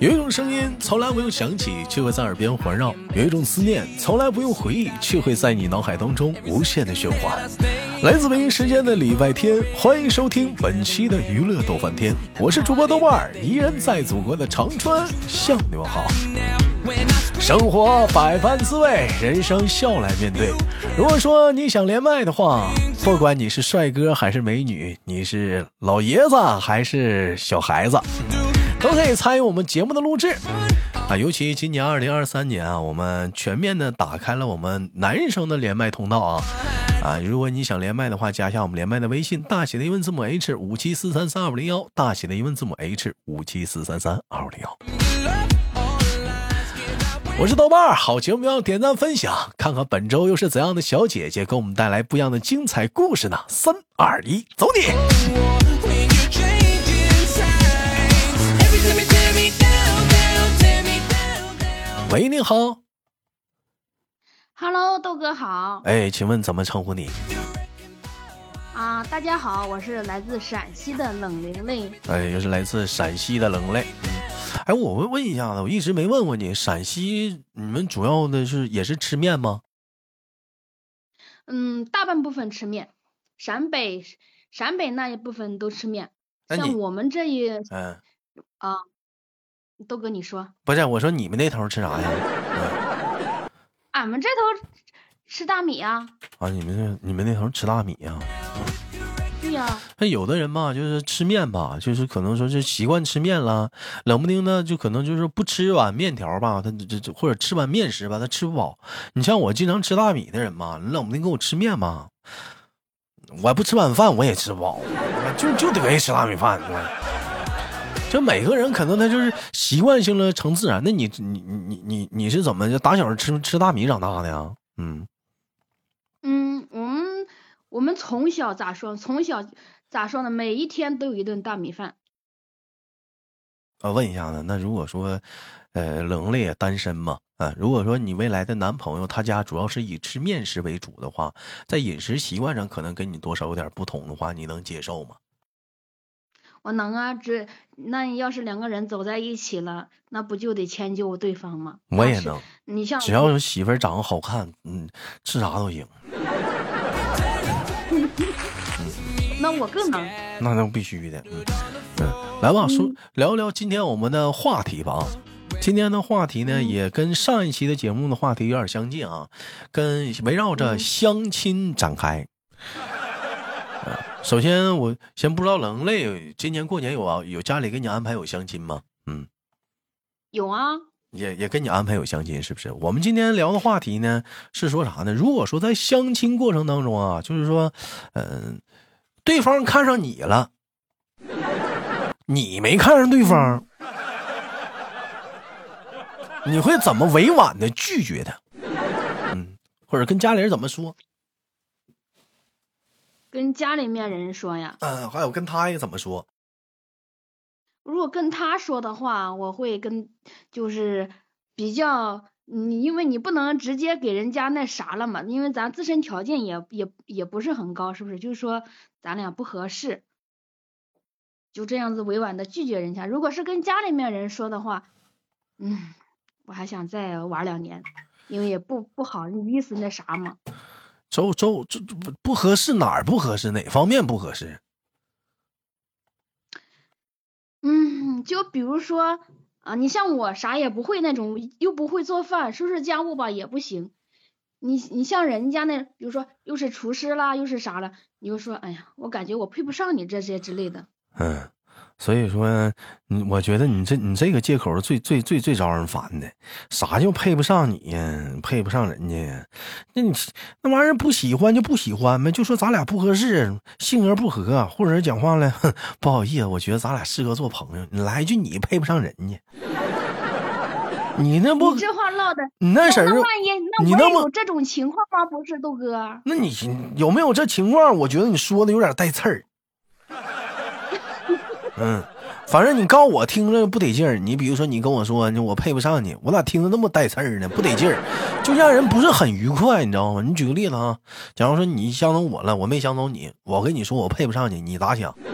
有一种声音从来不用想起，却会在耳边环绕；有一种思念从来不用回忆，却会在你脑海当中无限的循环。来自北京时间的礼拜天，欢迎收听本期的娱乐逗翻天，我是主播豆瓣儿，依然在祖国的长春向你们好。生活百般滋味，人生笑来面对。如果说你想连麦的话，不管你是帅哥还是美女，你是老爷子还是小孩子。都可以参与我们节目的录制啊！尤其今年二零二三年啊，我们全面的打开了我们男生的连麦通道啊啊！如果你想连麦的话，加一下我们连麦的微信，大写的英文字母 H 五七四三三二五零幺，大写的英文字母 H 五七四三三二五零幺。我是豆瓣儿，好节目要点赞分享，看看本周又是怎样的小姐姐给我们带来不一样的精彩故事呢？三二一，走你！喂，你好。Hello，豆哥好。哎，请问怎么称呼你？啊，大家好，我是来自陕西的冷玲玲。哎，又是来自陕西的冷泪。哎，我问问一下子，我一直没问过你，陕西你们主要的是也是吃面吗？嗯，大半部分吃面，陕北陕北那一部分都吃面。像我们这一嗯啊。豆哥，你说不是？我说你们那头吃啥呀？俺们这头吃大米啊。啊，你们那你们那头吃大米呀？对呀。那有的人吧，就是吃面吧，就是可能说是习惯吃面了，冷不丁的就可能就是不吃碗面条吧，他这这或者吃碗面食吧，他吃不饱。你像我经常吃大米的人嘛，你冷不丁给我吃面嘛，我不吃晚饭我也吃不饱，就就得吃大米饭？就每个人可能他就是习惯性了成自然。那你你你你你是怎么就打小吃吃大米长大的呀？嗯嗯，我们我们从小咋说？从小咋说呢？每一天都有一顿大米饭。我问一下子，那如果说，呃，冷了也单身嘛？啊，如果说你未来的男朋友他家主要是以吃面食为主的话，在饮食习惯上可能跟你多少有点不同的话，你能接受吗？我能啊，这那要是两个人走在一起了，那不就得迁就对方吗？我也能，你像只要有媳妇儿长得好看，嗯，吃啥都行。那我更能。那那必须的，嗯嗯，来吧，说聊聊今天我们的话题吧。今天的话题呢，也跟上一期的节目的话题有点相近啊，跟围绕着相亲展开。首先，我先不知道冷泪今年过年有啊有家里给你安排有相亲吗？嗯，有啊，也也跟你安排有相亲，是不是？我们今天聊的话题呢是说啥呢？如果说在相亲过程当中啊，就是说，嗯，对方看上你了，你没看上对方，你会怎么委婉的拒绝他？嗯，或者跟家里人怎么说？跟家里面人说呀，嗯，还有跟他也怎么说？如果跟他说的话，我会跟就是比较你，因为你不能直接给人家那啥了嘛，因为咱自身条件也也也不是很高，是不是？就是说咱俩不合适，就这样子委婉的拒绝人家。如果是跟家里面人说的话，嗯，我还想再玩两年，因为也不不好意思那啥嘛。周周这不不合适哪儿不合适哪方面不合适？嗯，就比如说啊，你像我啥也不会那种，又不会做饭，收拾家务吧也不行。你你像人家那，比如说又是厨师啦，又是啥了，你就说哎呀，我感觉我配不上你这些之类的。嗯。所以说，你我觉得你这你这个借口是最最最最招人烦的。啥叫配不上你呀？配不上人家呀？那你那玩意儿不喜欢就不喜欢呗，就说咱俩不合适，性格不合，或者是讲话了，不好意思，我觉得咱俩适合做朋友。你来一句你配不上人家，你那不你这话唠的，你那婶儿，那万一那我有这种情况吗？不是豆哥，那你有没有这情况？我觉得你说的有点带刺儿。嗯，反正你告诉我听着不得劲儿。你比如说，你跟我说我配不上你，我咋听着那么带刺儿呢？不得劲儿，就让人不是很愉快，你知道吗？你举个例子啊，假如说你相中我了，我没相中你，我跟你说我配不上你，你咋想？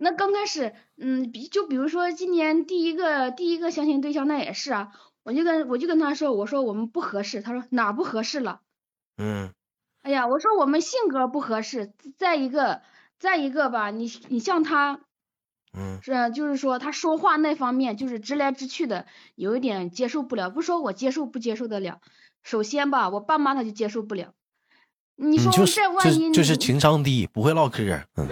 那刚开始，嗯，比就比如说今年第一个第一个相亲对象，那也是啊，我就跟我就跟他说，我说我们不合适，他说哪不合适了？嗯哎呀，我说我们性格不合适，再一个再一个吧，你你像他嗯是就是说他说话那方面就是直来直去的，有一点接受不了，不说我接受不接受得了，首先吧，我爸妈他就接受不了，你说这万一就就是你情商低，不会唠嗑。嗯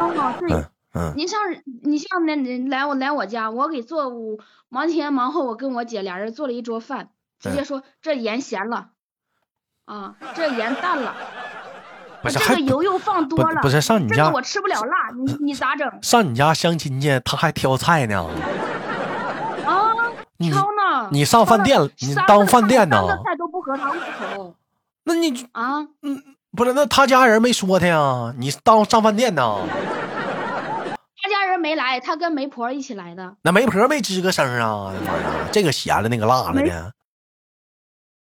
哦对。嗯嗯你像你像那人来我来我家，我给做我忙前忙后，我跟我姐俩人做了一桌饭，直接说这盐咸了，啊，这盐淡了，不是这个油又放多了，不是上你家这个我吃不了辣，你你咋整上你家相亲去，他还挑菜呢。啊？挑呢？你上饭店你当饭店呢三个菜都不合他胃口那你啊！嗯不是那他家人没说他呀？你当上饭店呢？他家人没来，他跟媒婆一起来的。那媒婆没吱个声啊？这个咸了那个辣了没的。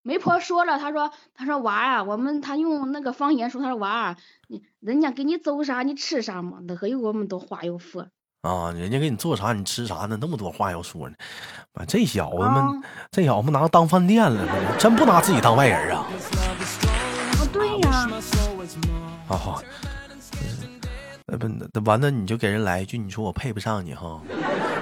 媒婆说了，她说她说娃儿啊，我们她用那个方言说，她说娃儿，你人家给你做啥你吃啥嘛，那个有我们都话又说。啊，人家给你做啥你吃啥呢？那么多话要说呢。妈，这小子们，啊这小子们拿当饭店了，真不拿自己当外人啊！啊，对呀，啊好，呃不，那完了你就给人来一句，你说我配不上你哈，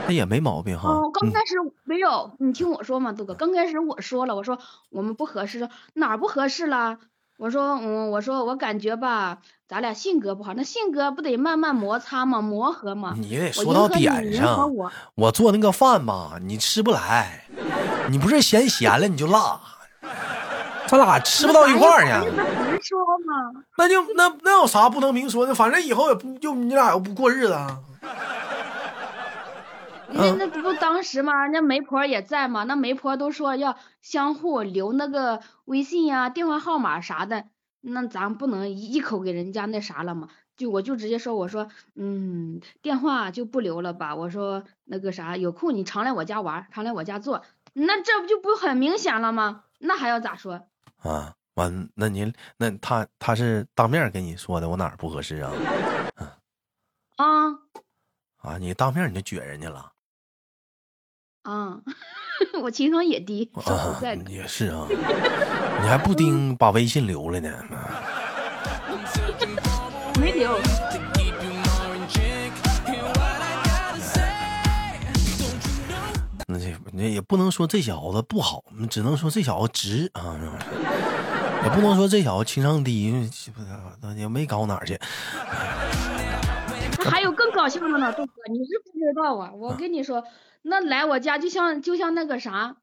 那也没毛病哈。哦，刚嗯开始没有，你听我说嘛，杜哥，刚开始我说了，我说我们不合适，哪儿不合适了？我说，嗯，我说我感觉吧，咱俩性格不好，那性格不得慢慢摩擦嘛，磨合嘛。你得说到点上。我，我做那个饭吧，你吃不来，你不是嫌咸了你就辣，咱俩吃不到一块儿去。咱也不能明说嘛。那就那那有啥不能明说的？反正以后也不就你俩又不过日子啊。那那不当时嘛，那媒婆也在嘛，那媒婆都说要相互留那个微信呀、电话号码啥的，那咱不能一一口给人家那啥了嘛。就我就直接说，我说，嗯，电话就不留了吧。我说那个啥，有空你常来我家玩，常来我家坐，那这不就不很明显了吗？那还要咋说？啊，完，那您那他他是当面跟你说的，我哪儿不合适啊？啊啊，你当面你就撅人家了啊，我情商也低，啊在呢。也是啊，你还不丁把微信留了呢？没留。那这那也不能说这小子不好，只能说这小子直啊，也不能说这小子情商低，因为也没搞哪儿去。那还有更搞笑的呢，杜哥，你是不知道啊！我跟你说，那来我家就像就像那个啥，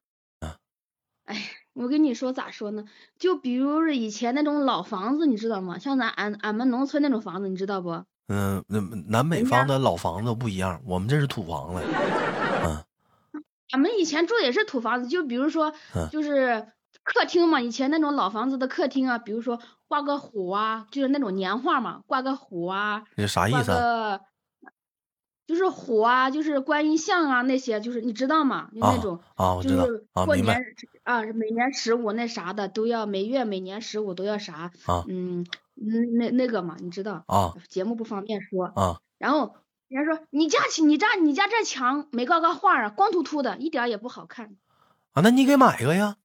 哎，我跟你说咋说呢？就比如以前那种老房子，你知道吗？像咱俺俺们农村那种房子，你知道不？嗯，那南北方的老房子不一样，我们这是土房子。嗯俺们以前住的也是土房子，就比如说嗯就是客厅嘛，以前那种老房子的客厅啊，比如说挂个虎啊，就是那种年画嘛，挂个虎啊，这啥意思啊？个就是虎啊，就是观音像啊那些，就是你知道吗？就那啊种。啊，我就知道是过年啊，每年十五那啥的都要，每月每年十五都要啥，啊嗯，嗯那那个嘛，你知道，啊节目不方便说。啊然后人家说你家起你家你家这墙没挂个画啊，光秃秃的，一点也不好看。啊！那你给买个呀？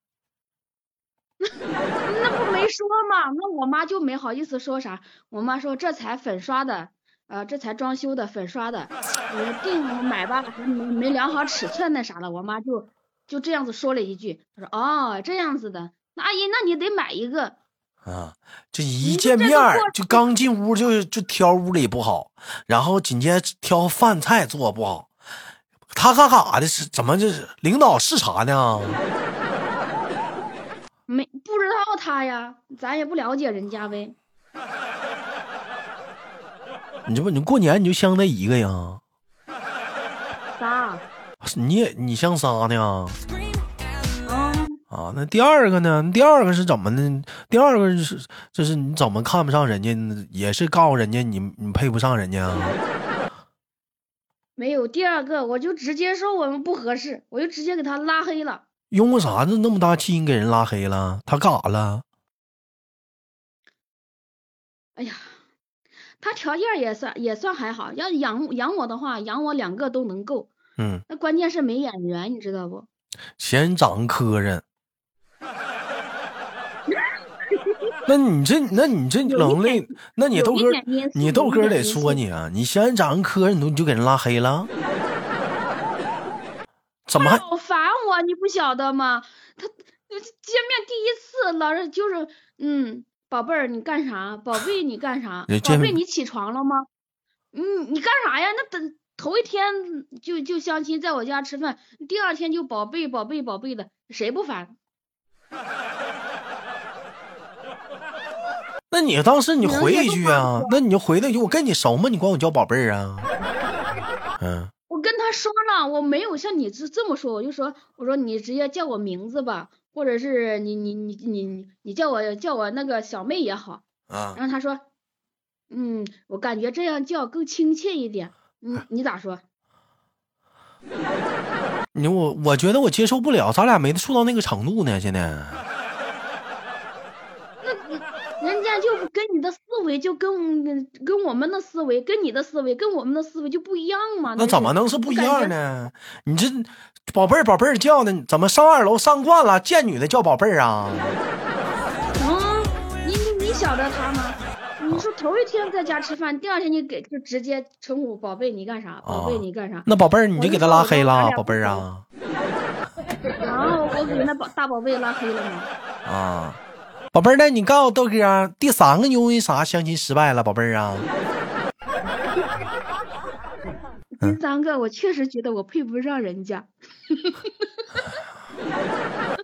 那不没说嘛，那我妈就没好意思说啥，我妈说这才粉刷的，呃，这才装修的粉刷的，我定买吧，没没量好尺寸那啥的，我妈就就这样子说了一句，她说哦这样子的，那阿姨那你得买一个，啊，这一见面就刚进屋就就挑屋里不好，然后紧接着挑饭菜做不好，他干啥的？是怎么这是领导是啥呢？没不知道他呀，咱也不了解人家呗，你这不你过年你就相那一个呀？啥？你也你相仨呢？嗯，啊，那第二个呢？第二个是怎么呢？第二个是就是你怎么看不上人家呢？也是告诉人家你你配不上人家啊？没有第二个，我就直接说我们不合适，我就直接给他拉黑了。用啥子那么大气给人拉黑了？他干啥了？哎呀，他条件也算也算还好，要养养我的话，养我两个都能够。嗯，那关键是没眼缘，你知道不？嫌长磕碜。那你这，那你这能力，那你豆哥，你豆哥得说你啊！你嫌人长得磕碜，你就给人拉黑了？怎么还？好烦我，你不晓得吗？他见面第一次，老是就是，嗯，宝贝儿，你干啥？宝贝，你干啥？宝贝，你起床了吗？嗯，你干啥呀？那等头一天就就相亲，在我家吃饭，第二天就宝贝宝贝宝贝的，谁不烦？那你当时你回一句啊？那你就回那句，我跟你熟吗？你管我叫宝贝儿啊？嗯。我跟他说了，我没有像你这这么说，我就说，我说你直接叫我名字吧，或者是你你你你你叫我叫我那个小妹也好。啊。然后他说，嗯，我感觉这样叫更亲切一点。你，你咋说？你我我觉得我接受不了，咱俩没处到那个程度呢，现在。人家就跟你的思维就跟跟我们的思维，跟你的思维跟我们的思维就不一样嘛。那怎么能是不一样呢？你这宝贝儿宝贝儿叫的，怎么上二楼上惯了，见女的叫宝贝儿啊？嗯，你你你晓得他吗？你说头一天在家吃饭，第二天就给就直接称呼宝贝，你干啥？宝贝你干啥？那宝贝儿你就给他拉黑了，宝贝儿啊。然后我给那宝大宝贝拉黑了吗？啊。宝贝儿，那你告诉豆哥，第三个因为啥相亲失败了？宝贝儿啊，第三个我确实觉得我配不上人家。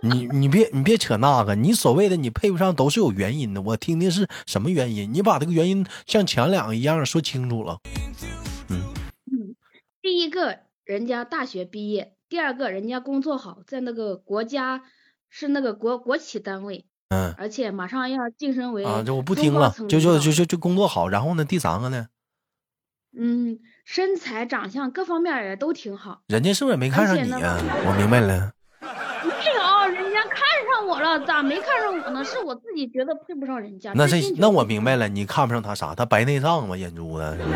你你别你别扯那个，你所谓的你配不上都是有原因的，我听听是什么原因？你把这个原因像前两个一样说清楚了。嗯嗯，第一个人家大学毕业，第二个人家工作好，在那个国家是那个国国企单位。嗯，而且马上要晋升为啊，这我不听了，就就就就就工作好，然后呢，第三个呢？嗯，身材、长相各方面也都挺好。人家是不是也没看上你呀？我明白了。没有，人家看上我了，咋没看上我呢？是我自己觉得配不上人家。那这那我明白了，你看不上他啥？他白内障吗？眼珠子是不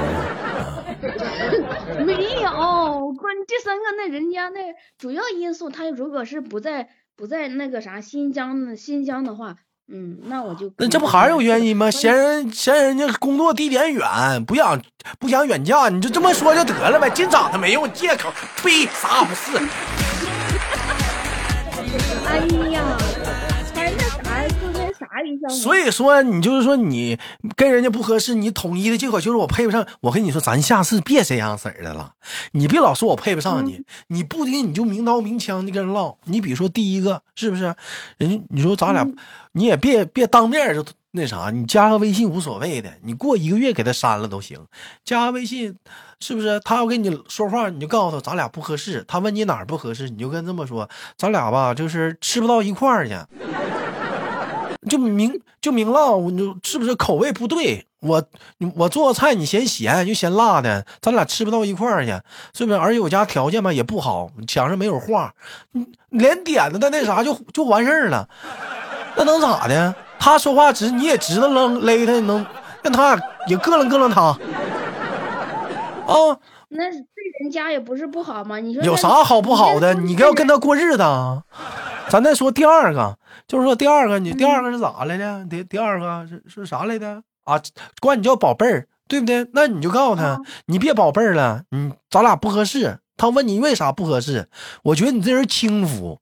是？没有，关第三个那人家那主要因素，他如果是不在。不在那个啥新疆的新疆的话，嗯，那我就那这不还是有原因吗？嫌人嫌人家工作地点远，不想不想远嫁，你就这么说就得了呗，净找他没用借口，呸，啥不是？哎呀！所以说，你就是说你跟人家不合适，你统一的借口就是我配不上。我跟你说，咱下次别这样式的了，你别老说我配不上你，你不听你就明刀明枪的跟人唠。你比如说第一个是不是？人家你说咱俩，你也别别当面就那啥，你加个微信无所谓的，你过一个月给他删了都行。加个微信是不是？他要跟你说话，你就告诉他咱俩不合适。他问你哪儿不合适，你就跟这么说，咱俩吧就是吃不到一块儿去。就明就明唠，你就是不是口味不对？我我做菜你嫌咸又嫌辣的，咱俩吃不到一块儿去，是不是？而且我家条件吧也不好，墙上没有画，连点子的那啥就就完事儿了，那能咋的？他说话直，你也知道扔勒他，能让他也膈楞膈楞他啊？那对人家也不是不好嘛？你说有啥好不好的？你要跟他过日子。咱再说第二个，就是说第二个，你第二个是咋来的？第第二个是是啥来的啊？管你叫宝贝儿，对不对？那你就告诉他，你别宝贝儿了，你咱俩不合适。他问你为啥不合适？我觉得你这人轻浮。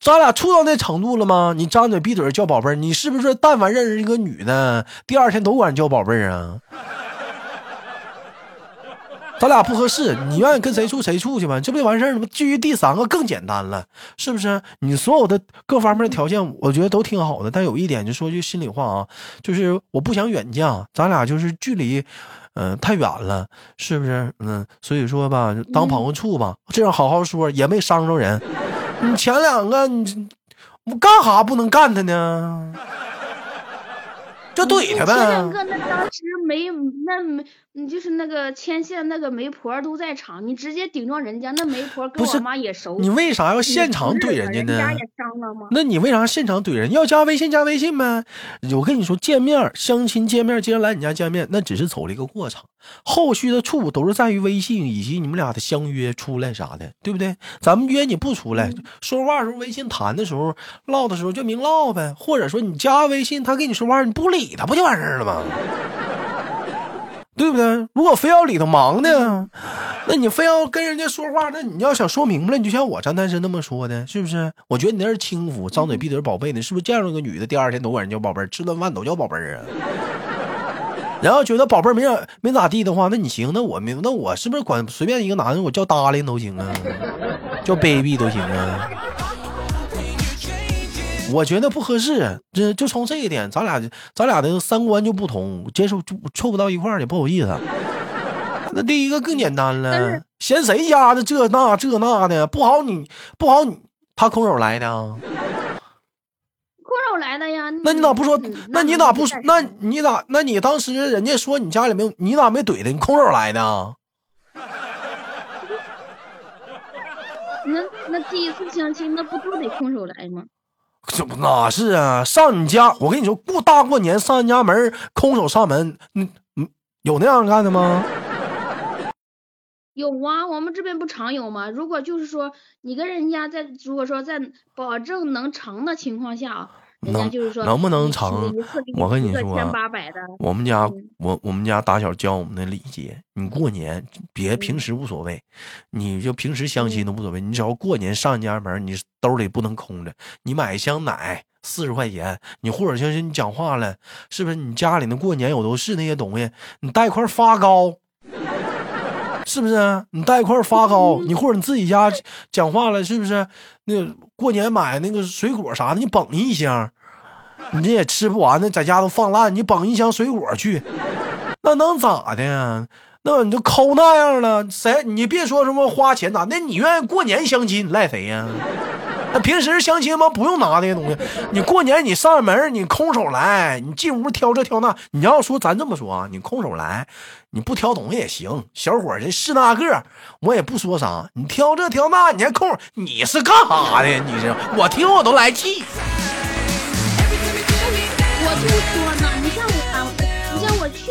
咱俩处到那程度了吗？你张嘴闭嘴叫宝贝儿，你是不是但凡认识一个女的，第二天都管你叫宝贝儿啊？咱俩不合适，你愿意跟谁处谁处去吧，这不就完事儿了吗？至于第三个更简单了，是不是？你所有的各方面的条件，我觉得都挺好的，但有一点就说句心里话啊，就是我不想远嫁，咱俩就是距离，嗯，太远了，是不是？嗯，所以说吧，当朋友处吧，这样好好说，也没伤着人。你前两个，你我干哈不能干他呢？就怼他呗前两。个那当时没那媒，你就是那个牵线那个媒婆都在场，你直接顶撞人家，那媒婆跟我妈也熟，你为啥要现场怼人家是人家呢？也伤了吗？那你为啥现场怼人？要加微信加微信呗。我跟你说，见面相亲见面，既然来你家见面，那只是走了一个过场，后续的处都是在于微信以及你们俩的相约出来啥的，对不对？咱们约你不出来，说话的时候微信谈的时候唠的时候就明唠呗，或者说你加微信，他跟你说话你不理他不就完事儿了吗？对不对？如果非要里头忙呢，那你非要跟人家说话，那你要想说明白了，你就像我张丹是那么说的，是不是？我觉得你那是轻浮，张嘴闭嘴宝贝的，是不是？见着个女的，第二天都管人叫宝贝儿，吃顿饭都叫宝贝儿啊。然后觉得宝贝儿没咋没咋地的话，那你行，那我没，那我是不是管随便一个男的我叫 darling 都行啊，叫 baby 都行啊？我觉得不合适，这就从这一点，咱俩咱俩的三观就不同，接受就凑不到一块儿去，不好意思。那第一个更简单了，嫌谁家的这那这那的不好你，不好你，他空手来的啊，空手来的呀。那你咋不说嗯？那你咋不说？那你咋？那你当时人家说你家里没有，你咋没怼他？你空手来的啊？那那第一次相亲，那不都得空手来吗？这不哪是啊？上你家，我跟你说，过大过年上人家门，空手上门，嗯嗯，有那样干的吗？有啊，我们这边不常有吗？如果就是说你跟人家在，如果说在保证能成的情况下，人家能就是说能不能你成我跟你说我们家嗯我我们家打小教我们的礼节，你过年别嗯平时无所谓，你就平时相亲都无所谓，你只要过年上人家门，你兜里不能空着，你买一箱奶四十块钱，你或者就是你讲话了，是不是？你家里那过年有都是那些东西，你带块发糕。是不是啊？你带一块发糕，你或者你自己家讲话了，是不是？那个过年买那个水果啥的，你捧一箱，你这也吃不完，的在家都放烂，你捧一箱水果去，那能咋的呀？那你就抠那样了，谁？你别说什么花钱咋？那你愿意过年相亲，你赖谁呀？那平时相亲嘛，不用拿那些东西。你过年你上门，你空手来，你进屋挑这挑那。你要说咱这么说啊，你空手来，你不挑东西也行。小伙儿这是那个，我也不说啥。你挑这挑那，你还空，你是干啥的？你这我听我都来气。我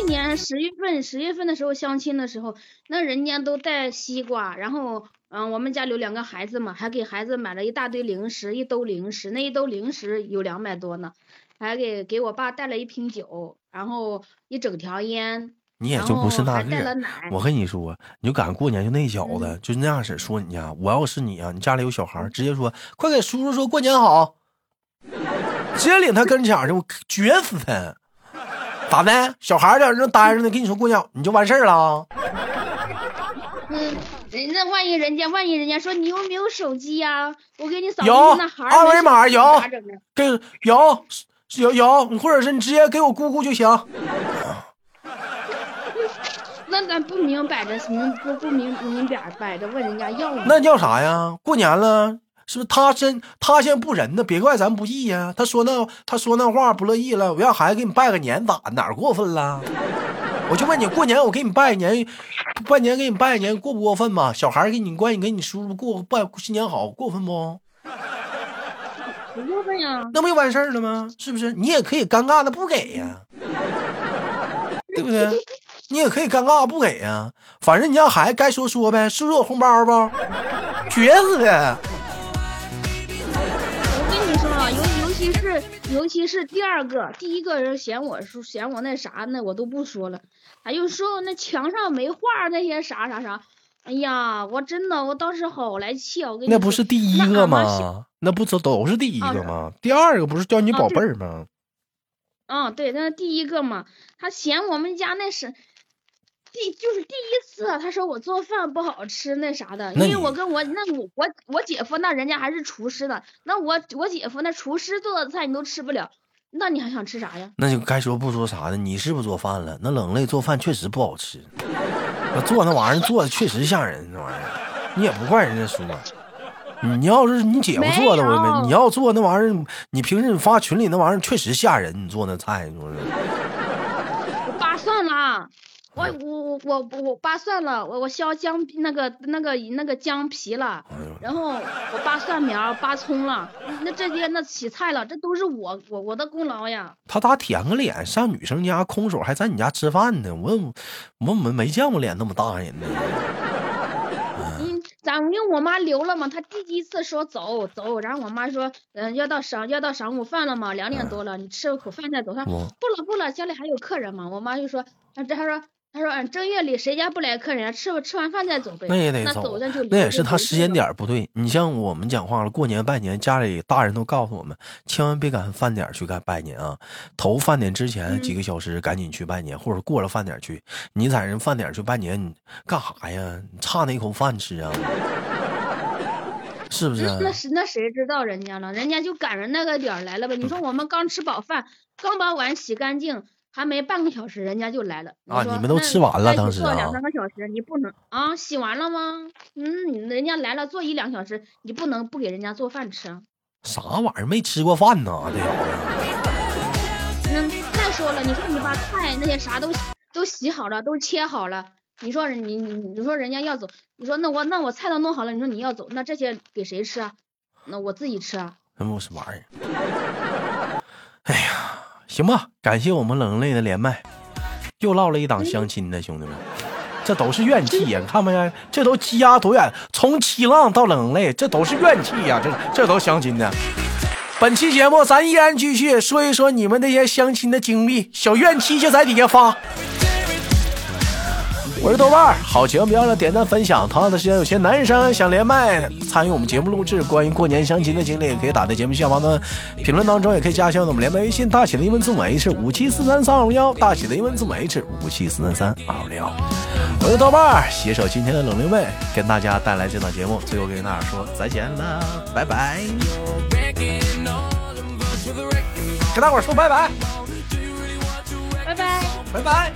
年十月份十月份的时候相亲的时候，那人家都带西瓜，然后嗯，我们家有两个孩子嘛，还给孩子买了一大堆零食，一兜零食，那一兜零食有两百多呢，还给给我爸带了一瓶酒，然后一整条烟，你也就不是那个。奶。我跟你说，你就赶过年就那小子，嗯就那样式说你家。我要是你啊，你家里有小孩，直接说快给叔叔说过年好，直接领他跟前去，我撅死他。咋的？小孩儿在那待着呢，跟你说姑娘，你就完事儿了？嗯，人那万一人家万一人家说你有没有手机呀、我给你扫有那孩儿二维没手机码有咋整呢？给有有有，或者是你直接给我姑姑就行。那咱不明摆着明不不明明摆摆着问人家要吗？那叫啥呀？过年了，是不是他真他先不仁呢？别怪咱不义呀。他说那他说那话不乐意了，我让孩子给你拜个年，咋哪儿过分了？我就问你，过年我给你拜年，拜年给你拜年，过不过分嘛？小孩给你关你给你叔叔过拜新年好，过分不？不过分呀。那不就完事儿了吗？是不是？你也可以尴尬的不给呀，对不对？你也可以尴尬不给呀，反正你让孩子该说说呗。叔叔有红包不？绝死他！其是尤其是第二个，第一个人嫌我说嫌我那啥，那我都不说了。他又说那墙上没画那些啥啥啥，哎呀，我真的我当时好来气啊！我跟你那不是第一个吗？那不都都是第一啊个吗？第二个不是叫你宝贝儿吗？嗯，对，那第一个嘛，他嫌我们家那是第就是第一次啊，他说我做饭不好吃那啥的，因为我跟我那我我我姐夫那人家还是厨师呢，那我我姐夫那厨师做的菜你都吃不了，那你还想吃啥呀？那就该说不说啥的。你是不是做饭了？那冷类做饭确实不好吃，那做那玩意儿做的确实吓人，那玩意儿你也不怪人家说。你要是你姐夫做的，我没。你要做那玩意儿，你平时你发群里那玩意儿确实吓人。你做那菜，你说是？算了。我我我我我扒蒜了，我我削姜那个那个那个姜皮了，然后我扒蒜苗扒葱了，那这些那洗菜了，这都是我我我的功劳呀。他咋舔个脸上女生家空手还在你家吃饭呢？我我我没见过脸那么大人呢。嗯，咱因为我妈留了嘛，她第一次说走走，然后我妈说嗯要到晌要到晌午饭了嘛，两点多了，你吃了口饭再走。她不了不了，家里还有客人嘛。我妈就说，这她说。他说：“嗯，正月里谁家不来客人？吃吃完饭再走呗。那也得走，那也是他时间点不对。你像我们讲话了，过年拜年，家里大人都告诉我们，千万别赶饭点去干拜年啊。头饭点之前几个小时赶紧去拜年，或者过了饭点去。你在人饭点去拜年，你干啥呀？你差那口饭吃啊？是不是？那是那谁知道人家了？人家就赶着那个点来了呗。你说我们刚吃饱饭，刚把碗洗干净。”还没半个小时，人家就来了。啊，你们都吃完了，当时坐两三个小时，你不能啊？洗完了吗？嗯，人家来了，坐一两小时，你不能不给人家做饭吃啊？啥玩意儿？没吃过饭呢？这嗯，再说了，你说你把菜那些啥都都洗好了，都切好了，你说你你你说人家要走，你说那我那我菜都弄好了，你说你要走，那这些给谁吃啊？那我自己吃啊？那我什么玩意儿？哎呀！行吧，感谢我们冷泪的连麦，又唠了一档相亲的兄弟们，这都是怨气呀！看没看？这都积压多远？从七浪到冷泪，这都是怨气呀！这这都相亲的。本期节目咱依然继续说一说你们那些相亲的经历，小怨气就在底下发。我是豆瓣儿。好节目别忘了点赞分享。同样的时间，有些男生想连麦参与我们节目录制，关于过年相亲的经历，也可以打在节目下方的评论当中，也可以加一下我们连麦微信，大写的英文字母 H 五七四三三二五幺，大写的英文字母 H 五七四三三二五幺。我是豆瓣儿携手今天的冷流妹，跟大家带来这档节目，最后跟大家说再见了，拜拜。跟大伙儿说拜拜，拜拜，拜拜。